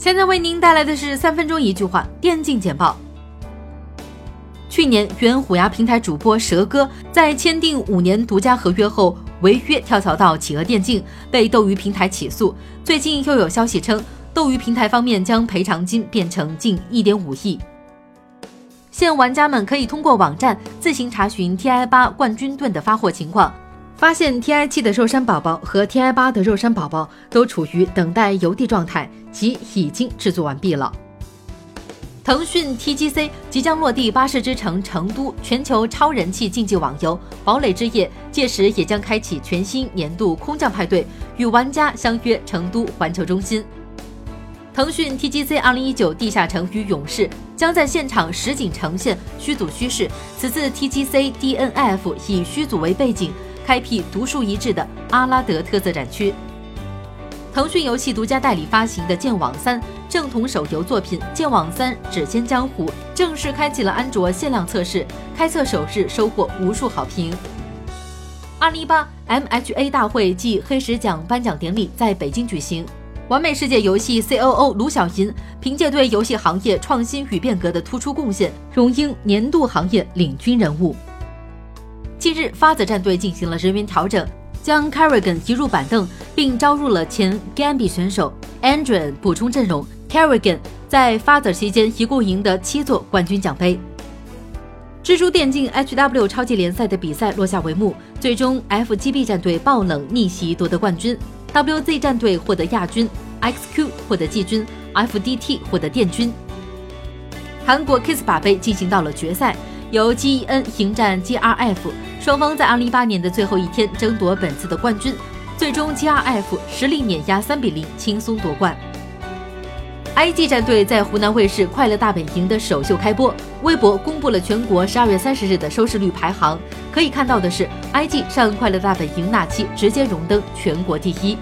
现在为您带来的是三分钟一句话电竞简报。去年，原虎牙平台主播蛇哥在签订五年独家合约后违约跳槽到企鹅电竞，被斗鱼平台起诉。最近又有消息称，斗鱼平台方面将赔偿金变成近一点五亿。现玩家们可以通过网站自行查询 TI 八冠军盾的发货情况。发现 TI 七的肉山宝宝和 TI 八的肉山宝宝都处于等待邮递状态，即已经制作完毕了。腾讯 TGC 即将落地巴士之城成都，全球超人气竞技网游《堡垒之夜》届时也将开启全新年度空降派对，与玩家相约成都环球中心。腾讯 TGC 2019地下城与勇士将在现场实景呈现虚组虚势，此次 TGC DNF 以虚组为背景。开辟独树一帜的阿拉德特色展区。腾讯游戏独家代理发行的《剑网三》正统手游作品《剑网三：指尖江湖》正式开启了安卓限量测试，开测首日收获无数好评。二零一八 MHA 大会暨黑石奖颁奖典礼在北京举行，完美世界游戏 COO 卢晓银凭借对游戏行业创新与变革的突出贡献，荣膺年度行业领军人物。近日，发子战队进行了人员调整，将 Carrigan 移入板凳，并招入了前 Gambi 选手 Andrew 补充阵容。Carrigan 在发子期间一共赢得七座冠军奖杯。蜘蛛电竞 HW 超级联赛的比赛落下帷幕，最终 FGB 战队爆冷逆袭夺得冠军，WZ 战队获得亚军，XQ 获得季军，FDT 获得殿军。韩国 Kiss 把杯进行到了决赛。由 GEN 迎战 GRF，双方在2018年的最后一天争夺本次的冠军，最终 GRF 实力碾压3比0，轻松夺冠。IG 战队在湖南卫视《快乐大本营》的首秀开播，微博公布了全国12月30日的收视率排行，可以看到的是，IG 上《快乐大本营》那期直接荣登全国第一。